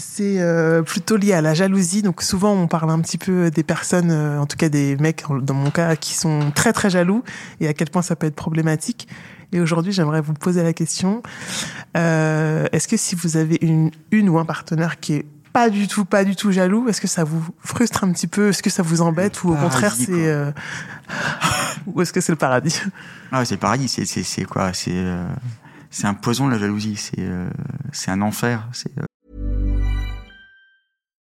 c'est euh, plutôt lié à la jalousie. Donc souvent, on parle un petit peu des personnes, euh, en tout cas des mecs, dans mon cas, qui sont très très jaloux et à quel point ça peut être problématique. Et aujourd'hui, j'aimerais vous poser la question euh, est-ce que si vous avez une, une ou un partenaire qui est pas du tout, pas du tout jaloux, est-ce que ça vous frustre un petit peu? Est-ce que ça vous embête? Ou au contraire c'est ou est-ce que c'est le paradis? Ah, c'est le paradis, c'est quoi? C'est c'est un poison la jalousie, c'est c'est un enfer, c'est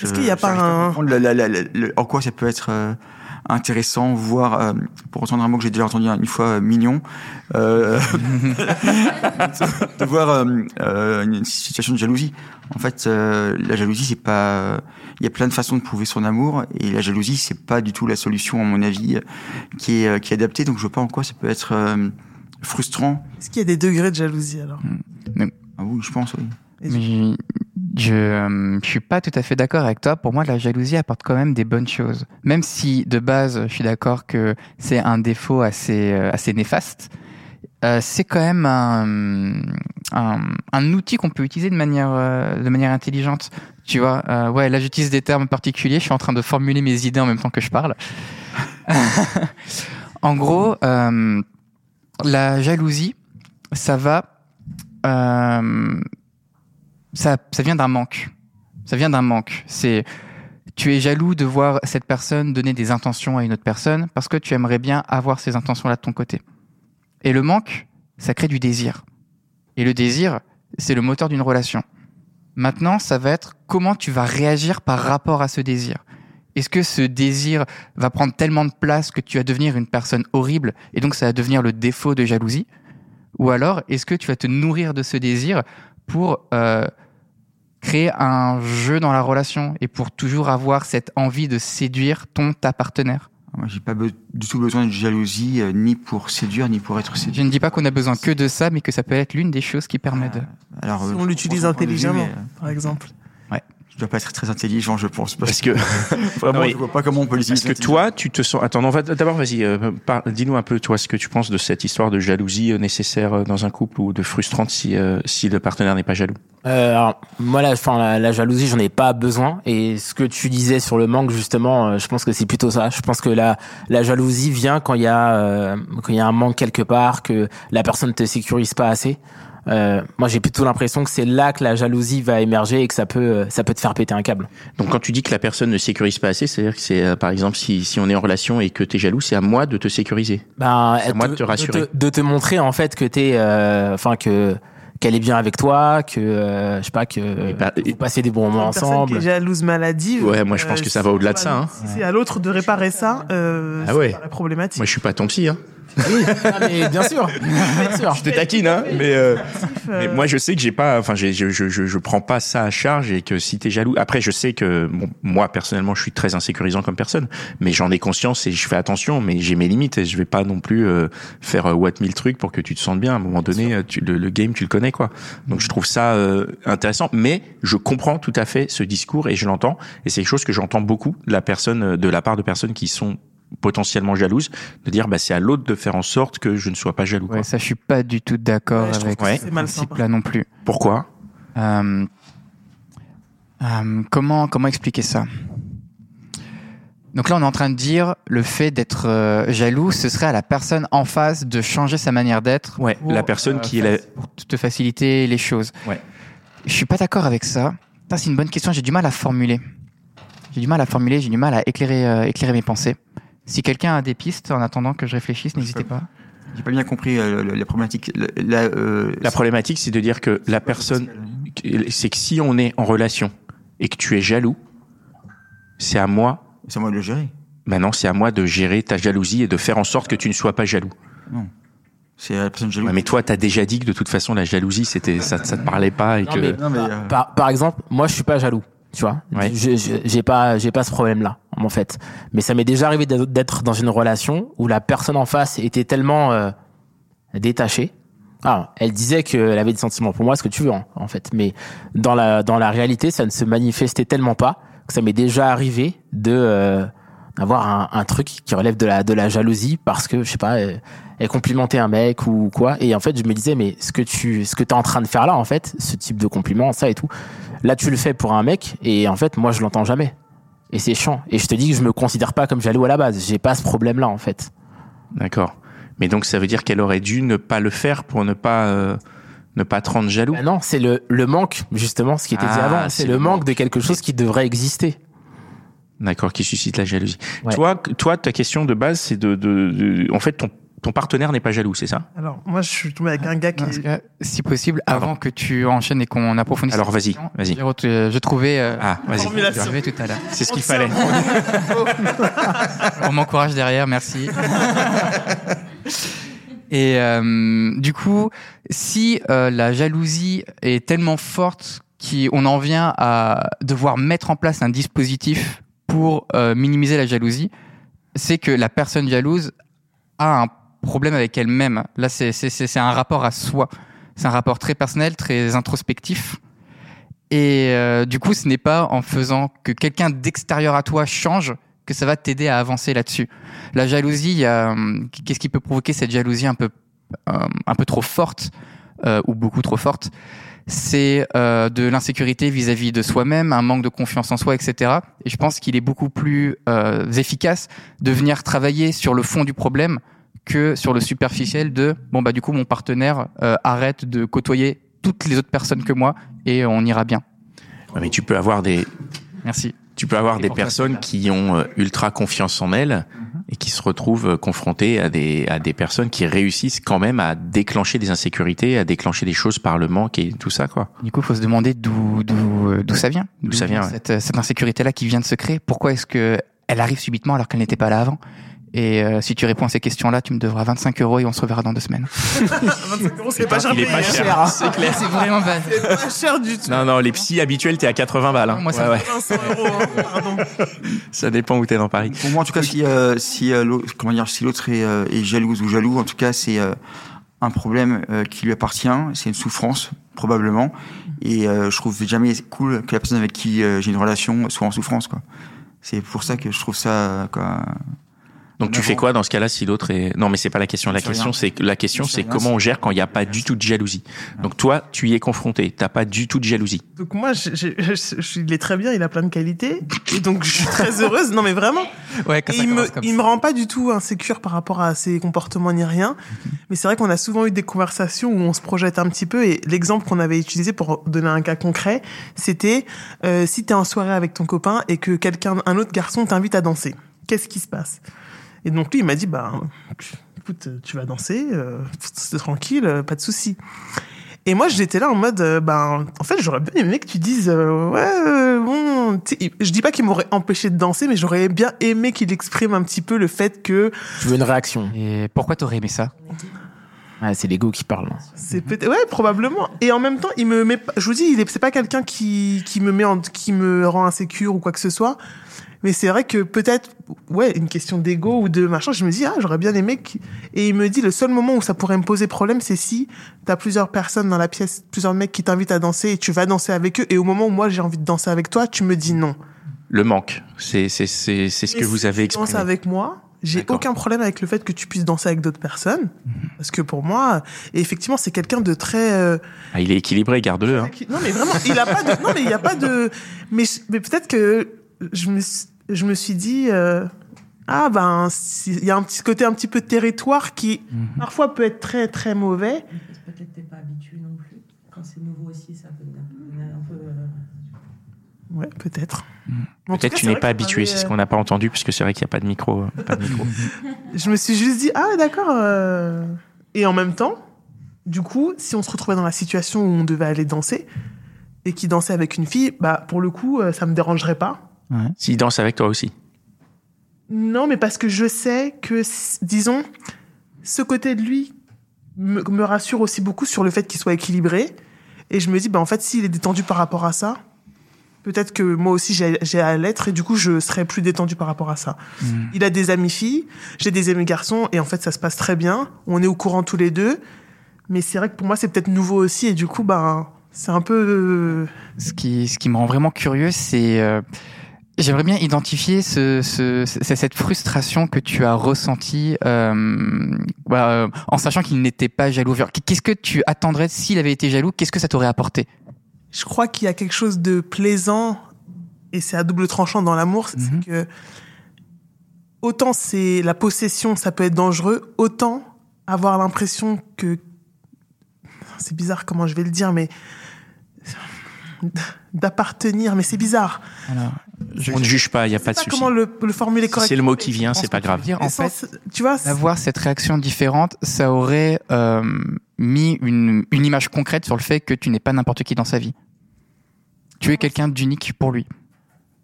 Est-ce qu'il y a pas un- comprendre la- la- la- la- le- en quoi ça peut être euh, intéressant, voire euh, pour entendre un mot que j'ai déjà entendu une fois, euh, mignon, euh, de voir euh, euh, une situation de jalousie. En fait, euh, la jalousie, c'est pas. Il y a plein de façons de prouver son amour, et la jalousie, c'est pas du tout la solution, à mon avis, qui est qui est adaptée. Donc, je vois pas en quoi ça peut être euh, frustrant. Est-ce qu'il y a des degrés de jalousie alors? Ah oui, je pense, oui. Mais je, euh, je suis pas tout à fait d'accord avec toi. Pour moi, la jalousie apporte quand même des bonnes choses. Même si de base, je suis d'accord que c'est un défaut assez euh, assez néfaste. euh, c'est quand même un, un, un outil qu'on peut utiliser de manière euh, de manière intelligente. Tu vois, euh, ouais, là j'utilise des termes particuliers. Je suis en train de formuler mes idées en même temps que je parle. en gros, euh, la jalousie, ça va euh, ça, ça vient d'un manque. Ça vient d'un manque. C'est tu es jaloux de voir cette personne donner des intentions à une autre personne parce que tu aimerais bien avoir ces intentions-là de ton côté. Et le manque, ça crée du désir. Et le désir, c'est le moteur d'une relation. Maintenant, ça va être comment tu vas réagir par rapport à ce désir. Est-ce que ce désir va prendre tellement de place que tu vas devenir une personne horrible et donc ça va devenir le défaut de jalousie? Ou alors, est-ce que tu vas te nourrir de ce désir pour euh, créer un jeu dans la relation et pour toujours avoir cette envie de séduire ton ta partenaire Moi, j'ai pas du tout besoin de jalousie, euh, ni pour séduire, ni pour être séduit. Je ne dis pas qu'on a besoin que de ça, mais que ça peut être l'une des choses qui permet de. Alors, Si euh, on l'utilise intelligemment, mais, euh, par exemple. Je dois pas être très intelligent, je pense. Parce que vraiment, Non, je vois pas comment on peut Parce l'utiliser. que toi, tu te sens. Attends, non, va- d'abord, vas-y, euh, par- dis-nous un peu, toi, ce que tu penses de cette histoire de jalousie euh, nécessaire euh, dans un couple ou de frustrante si, euh, si le partenaire n'est pas jaloux. Euh, alors, moi, la, enfin, la, la jalousie, j'en ai pas besoin. Et ce que tu disais sur le manque, justement, euh, je pense que c'est plutôt ça. Je pense que la, la jalousie vient quand il y a, euh, quand il y a un manque quelque part, que la personne te sécurise pas assez. Euh, moi, j'ai plutôt l'impression que c'est là que la jalousie va émerger et que ça peut, euh, ça peut te faire péter un câble. Donc, quand tu dis que la personne ne sécurise pas assez, c'est-à-dire que c'est, euh, par exemple, si, si on est en relation et que tu es jaloux, c'est à moi de te sécuriser. Ben, à moi de te rassurer. De te, de te montrer en fait que t'es, euh, enfin que qu'elle est bien avec toi, que euh, je sais pas que Et bah, vous passez des bons moments ensemble. qui est jalouse maladive. Ouais, moi, je pense que ça va au-delà de ça, hein. Si c'est à l'autre de réparer ça, euh, Ah ouais. paraît problématique. Moi, je suis pas ton psy, hein. Oui, mais bien sûr, bien sûr. Je te taquine, hein. Mais, euh, mais Euh, moi, je sais que j'ai pas, enfin, je, je, je, je prends pas ça à charge et que si t'es jaloux. Après, je sais que, bon, moi, personnellement, je suis très insécurisant comme personne, mais j'en ai conscience et je fais attention, mais j'ai mes limites et je vais pas non plus euh, faire euh, what mille trucs pour que tu te sentes bien. À un moment donné, euh, tu, le, le game, tu le connais, quoi. Donc, je trouve ça euh, intéressant, mais je comprends tout à fait ce discours et je l'entends. Et c'est quelque chose que j'entends beaucoup de la personne, de la part de personnes qui sont potentiellement jalouses, de dire, bah, c'est à l'autre de faire en sorte que je ne sois pas jaloux. quoi. Ouais, ça, je suis pas du tout d'accord Ouais, avec Ouais. ce principe-là non plus. Pourquoi? Euh, euh, comment comment expliquer ça? Donc là, on est en train de dire le fait d'être euh, jaloux, ce serait à la personne en face de changer sa manière d'être. Ouais, pour, la personne euh, qui est la, pour te faciliter les choses. Ouais. Je suis pas d'accord avec ça. Ça, c'est une bonne question. J'ai du mal à formuler. j'ai du mal à formuler, j'ai du mal à éclairer, euh, éclairer mes pensées. Si quelqu'un a des pistes en attendant que je réfléchisse, n'hésitez pas. J'ai pas bien compris euh, la problématique. La, euh, La problématique, c'est de dire que la personne, c'est que si on est en relation et que tu es jaloux, c'est à moi, c'est à moi de le gérer. maintenant c'est à moi de gérer ta jalousie et de faire en sorte que tu ne sois pas jaloux. C'est à la personne jalouse. Ouais, mais toi, t'as déjà dit que de toute façon la jalousie, c'était ça, ça te parlait pas et Non, que. mais Non, mais, euh, par, par exemple, moi, je suis pas jaloux. Tu vois, Ouais. Je- j'ai pas, j'ai pas ce problème-là, en fait. Mais ça m'est déjà arrivé d'être- dans une relation où la personne en face était tellement euh, détachée. Ah, elle disait qu'elle avait des sentiments pour moi, ce que tu veux, en, en fait. Mais dans la, dans la réalité, ça ne se manifestait tellement pas que ça m'est déjà arrivé de euh, d'avoir un, un truc qui relève de la, de la jalousie parce que, je sais pas, elle, elle complimentait un mec ou quoi. Et en fait, je me disais, mais ce que tu, ce que t'es en train de faire là, en fait, ce type de compliment, ça et tout, là, tu le fais pour un mec et en fait, moi, je l'entends jamais. Et c'est chiant. Et je te dis que je me considère pas comme jaloux à la base. J'ai pas ce problème-là, en fait. D'accord. Mais donc ça veut dire qu'elle aurait dû ne pas le faire pour ne pas euh, ne pas te rendre jaloux? Bah non, c'est le, le manque, justement, ce qui était dit Ah, avant. c'est C'est le le manque manque. de quelque chose qui devrait exister. D'accord, qui suscite la jalousie. Ouais. Toi, toi, ta question de base, c'est de, de, de- en fait, ton, ton partenaire n'est pas jaloux, c'est ça? Alors, moi, je suis tombé avec un gars qui. Cas, si possible, Pardon. avant que tu enchaînes et qu'on approfondisse. Alors, vas-y, vas-y. ret- euh, Je trouvais. euh, Ah, vas-y. Arrivais tout à l'heure. C'est ce qu'il fallait. On m'encourage derrière, merci. Et euh, du coup, si euh, la jalousie est tellement forte qu'on en vient à devoir mettre en place un dispositif pour euh, minimiser la jalousie, c'est que la personne jalouse a un problème avec elle-même. Là, c'est un rapport à soi. C'est un rapport très personnel, très introspectif. Et euh, du coup, ce n'est pas en faisant que quelqu'un d'extérieur à toi change que ça va t'aider à avancer là-dessus. La jalousie, hum, qu'est-ce qui peut provoquer cette jalousie un peu, euh, un peu trop forte euh, ou beaucoup trop forte? C'est euh, de l'insécurité vis-à-vis de soi-même, un manque de confiance en soi, etc. Et je pense qu'il est beaucoup plus euh, efficace de venir travailler sur le fond du problème que sur le superficiel de bon bah du coup mon partenaire euh, arrête de côtoyer toutes les autres personnes que moi et on ira bien. Ouais, mais tu peux avoir des, Merci. tu peux avoir Et des personnes qui ont euh, ultra confiance en elles et qui se retrouvent euh, confrontées à des, à des personnes qui réussissent quand même à déclencher des insécurités, à déclencher des choses par le manque et tout ça, quoi. Du coup, il faut se demander d'où d'où euh, d'où ça vient. D'où ça vient, ouais. cette, cette insécurité là qui vient de se créer? Pourquoi est-ce que elle arrive subitement alors qu'elle n'était pas là avant? Et euh, si tu réponds à ces questions-là, tu me devras 25 euros et on se reverra dans deux semaines. 25 euros, c'est pas cher Il est payé, pas hein. cher, c'est clair. C'est vraiment pas. C'est pas cher du tout. Non, non, les psys habituels, t'es à 80 balles. Hein. Moi, ça Ouais, me- ouais. 500 euros, hein, pardon. Ça dépend où t'es dans Paris. Pour moi, en tout cas, si, euh, si euh, l'autre, comment dire, si l'autre est, euh, est jalouse ou jaloux, en tout cas, c'est euh, un problème euh, qui lui appartient, c'est une souffrance probablement, et euh, je trouve jamais cool que la personne avec qui euh, j'ai une relation soit en souffrance, quoi. C'est pour ça que je trouve ça, euh, quoi. Donc tu fais quoi dans ce cas-là si l'autre est non mais c'est pas la question la question c'est la question c'est comment on gère quand il n'y a pas du tout de jalousie. Donc toi tu y es confronté, t'as pas du tout de jalousie. Donc moi, je, je- je- je- il est très bien, il a plein de qualités. Et donc, je suis très heureuse. Non, mais vraiment. Ouais, quand Et ça il me, commence comme il ça. me rend pas du tout insécure par rapport à ses comportements ni rien. Mais c'est vrai qu'on a souvent eu des conversations où on se projette un petit peu. Et l'exemple qu'on avait utilisé pour donner un cas concret, c'était euh, si tu es en soirée avec ton copain et que quelqu'un, un autre garçon t'invite à danser, qu'est-ce qui se passe? Et donc lui, il m'a dit, bah, écoute, tu vas danser, euh, c'est tranquille, euh, pas de souci. Et moi, j'étais là en mode, euh, ben, en fait, j'aurais bien aimé que tu dises, euh, ouais, euh, bon, tu sais, je dis pas qu'il m'aurait empêché de danser, mais j'aurais bien aimé qu'il exprime un petit peu le fait que Tu veux une réaction Et pourquoi t'aurais aimé ça? Ouais, C'est l'ego qui parle. c'est peut-être, ouais, probablement. Et en même temps, il me met, je vous dis, il est, c'est pas quelqu'un qui, qui me met en, qui me rend insécure ou quoi que ce soit. Mais c'est vrai que peut-être, ouais, une question d'ego ou de machin, je me dis, ah, j'aurais bien aimé qu'- Et il me dit, le seul moment où ça pourrait me poser problème, c'est si t'as plusieurs personnes dans la pièce, plusieurs mecs qui t'invitent à danser et tu vas danser avec eux. Et au moment où moi j'ai envie de danser avec toi, tu me dis non. Le manque, c'est c'est c'est c'est ce que vous avez tu danses exprimé. avec moi, j'ai aucun problème avec le fait que tu puisses danser avec d'autres personnes. Parce que pour moi, et effectivement, c'est quelqu'un de très, euh, Ah, il est équilibré, garde-le. Hein. non mais vraiment, il a pas de, non mais il y a pas de, mais, peut-être que je me, suis- je me suis dit, euh, ah ben, il y a un petit côté un petit peu territoire qui parfois peut être très très mauvais. Peut-être t'es pas habitué non plus. Quand c'est nouveau aussi, ça peut devenir un peu. euh, Ouais, peut-être. En tout Peut-être tu n'es pas habitué, c'est ce m'avait- qu'on n'a pas entendu, parce que c'est vrai qu'il n'y a pas de micro. euh, Pas de micro. Je me suis juste dit, ah d'accord. euh. Et en même temps, du coup, si on se retrouvait dans la situation où on devait aller danser et qui dansait avec une fille, bah pour le coup, euh, ça me dérangerait pas. S'il danse avec toi aussi. Non, mais parce que je sais que, disons, ce côté de lui me, me rassure aussi beaucoup sur le fait qu'il soit équilibré. Et je me dis, bah en fait, s'il est détendu par rapport à ça, peut-être que moi aussi j'ai à l'être et du coup je serais plus détendu par rapport à ça. Il a des amis filles, j'ai des amis garçons et en fait ça se passe très bien. On est au courant tous les deux. Mais c'est vrai que pour moi c'est peut-être nouveau aussi et du coup, bah c'est un peu. euh, Ce qui, ce qui me rend vraiment curieux, c'est. euh, J'aimerais bien identifier ce, ce, ce- cette frustration que tu as ressentie euh, bah, euh, en sachant qu'il n'était pas jaloux. Qu'est-ce que tu attendrais s'il avait été jaloux? Qu'est-ce que ça t'aurait apporté? Je crois qu'il y a quelque chose de plaisant et c'est à double tranchant dans l'amour, c'est Mhm. que autant c'est la possession, ça peut être dangereux, autant avoir l'impression que c'est bizarre comment je vais le dire, mais d'appartenir, mais c'est bizarre. Alors, On ne juge pas, il n'y a Je pas de pas souci. comment le, le formuler Si correctement. c'est le mot qui vient, je pense c'est pas grave. dire, en fait, tu vois, D'avoir cette réaction différente, ça aurait euh, mis une, une image concrète sur le fait que tu n'es pas n'importe qui dans sa vie. Tu es quelqu'un d'unique pour lui.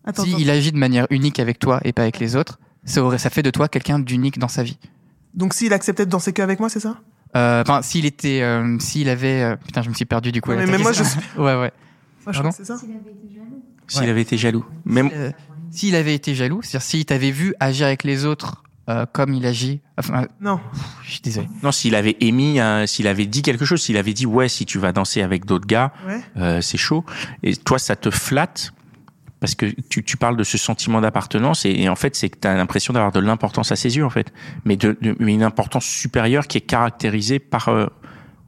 attends, Si attends. il agit de manière unique avec toi et pas avec les autres, ça, aurait, ça fait de toi quelqu'un d'unique dans sa vie. Donc s'il acceptait de danser que avec moi, c'est ça? Euh, Enfin, s'il était, euh, s'il avait, euh, putain, je me suis perdu du coup. Ouais, mais- mais moi, question. ouais, ouais. Moi, je Pardon? crois que c'est ça. S'il Ouais. avait été jaloux. Même, Euh, s'il avait été jaloux, c'est-à-dire s'il t'avait vu agir avec les autres euh, comme il agit, enfin, euh, Non. je suis désolé. non, s'il avait émis, un- s'il avait dit quelque chose, s'il avait dit ouais, si tu vas danser avec d'autres gars, Ouais. euh, c'est chaud. Et toi, ça te flatte parce que tu, tu parles de ce sentiment d'appartenance et, et en fait, c'est que tu as l'impression d'avoir de l'importance à ses yeux, en fait. Mais de, de- mais une importance supérieure qui est caractérisée par. euh,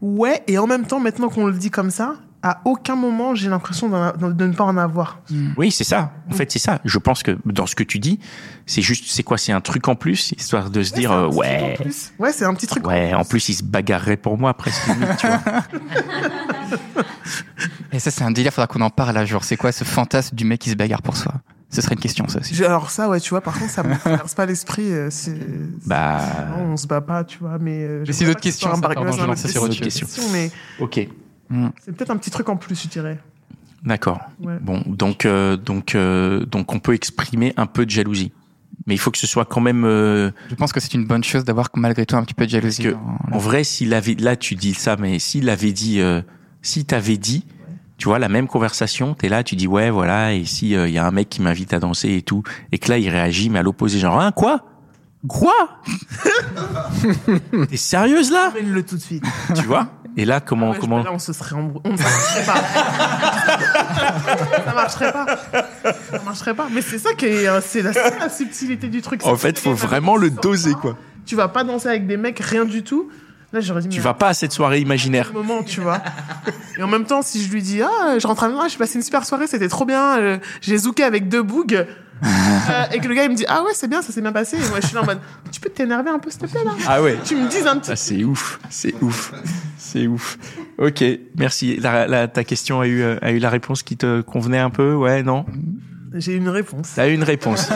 Ouais, et en même temps, maintenant qu'on le dit comme ça, à aucun moment j'ai l'impression de ne pas en avoir. Oui, c'est ça. En fait, c'est ça. Je pense que dans ce que tu dis, c'est juste, c'est quoi? C'est un truc en plus, histoire de se dire, euh, ouais. Ouais, c'est un petit truc. ouais. En plus, il se bagarrerait pour moi presque. limite, tu vois. Et ça, c'est un délire, faudra qu'on en parle un jour. C'est quoi ce fantasme du mec qui se bagarre pour soi? Ce serait une question, ça aussi. Alors ça, ouais, tu vois, par contre, ça me traverse pas l'esprit. euh, c'est- Bah, Non, on se bat pas, tu vois, mais. euh, je c'est vois d'autres pas que ce soit questions, un ça, pardon, c'est je lançais sur autre question, question. Mais ok, c'est peut-être un petit truc en plus, je dirais. d'accord. Ouais. Bon, donc, euh, donc, euh, donc, on peut exprimer un peu de jalousie, mais il faut que ce soit quand même. euh, Je pense que c'est une bonne chose d'avoir malgré tout un petit peu de jalousie. Parce que, dans- en vrai, s'il avait, là, tu dis ça, mais s'il avait dit, euh, si t'avais dit, tu vois, la même conversation, t'es là, tu dis, ouais, voilà, et si il y a un mec qui m'invite à danser et tout, et que là, il réagit, mais à l'opposé, genre, hein, quoi? Quoi? T'es sérieuse là? Amène-le tout de suite. Tu vois? Et là, comment, Ouais, je- comment, Là, on se serait embrouillé. On ne marcherait pas. ça marcherait pas. Ça marcherait pas. Mais c'est ça qui est, euh, c'est la, subtilité du truc. en fait, faut vraiment le doser, quoi. Tu vas pas danser avec des mecs, rien du tout. Là, j'aurais dit. Tu mais vas pas à cette soirée imaginaire. moment, tu vois. Et en même temps, si je lui dis, ah, je rentre à la maison, ah, j'ai passé une super soirée, c'était trop bien, euh, j'ai zooké avec deux bougs, euh, et que le gars, il me dit, ah ouais, c'est bien, ça s'est bien passé. Et moi, je suis là en mode, tu peux t'énerver un peu, s'il te plaît, là? Ah ouais. Tu me dises un petit Ah, c'est ouf, c'est ouf, c'est ouf. Ok, merci. La, la- ta question a eu, euh, a eu la réponse qui te convenait un peu, ouais, non? J'ai une réponse. T'as une réponse.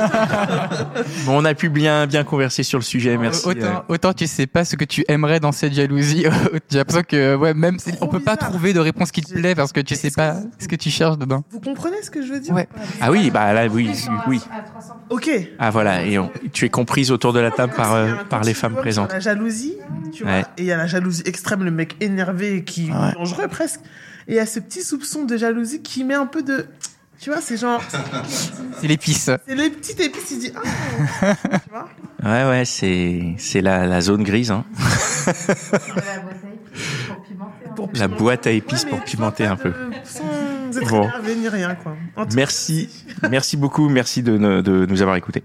bon, on a pu bien, bien converser sur le sujet, merci. autant, euh. autant tu sais pas ce que tu aimerais dans cette jalousie. J'ai l'impression que ouais, même si- on peut pas trouver de réponse qui te plaît parce que tu sais pas que- ce que tu cherches dedans. Vous comprenez ce que je veux dire? Ouais. Ah oui, bah là, oui, oui. Ok. Ah voilà, et on- tu es comprise autour de la table par, euh, par les femmes présentes. La jalousie, tu vois, Ouais. et il y a la jalousie extrême, le mec énervé qui Ouais. est dangereux presque. Et il y a ce petit soupçon de jalousie qui met un peu de. Tu vois, c'est genre. C'est l'épice. C'est les petites épices, il dit. Ah, tu vois Ouais, ouais, c'est, c'est la, la zone grise, hein. Pour La boîte à épices Ouais, pour pimenter un peu. de- Sans être Bon. ni rien, quoi. En tout cas, Merci, merci beaucoup, merci de, ne- de nous avoir écoutés.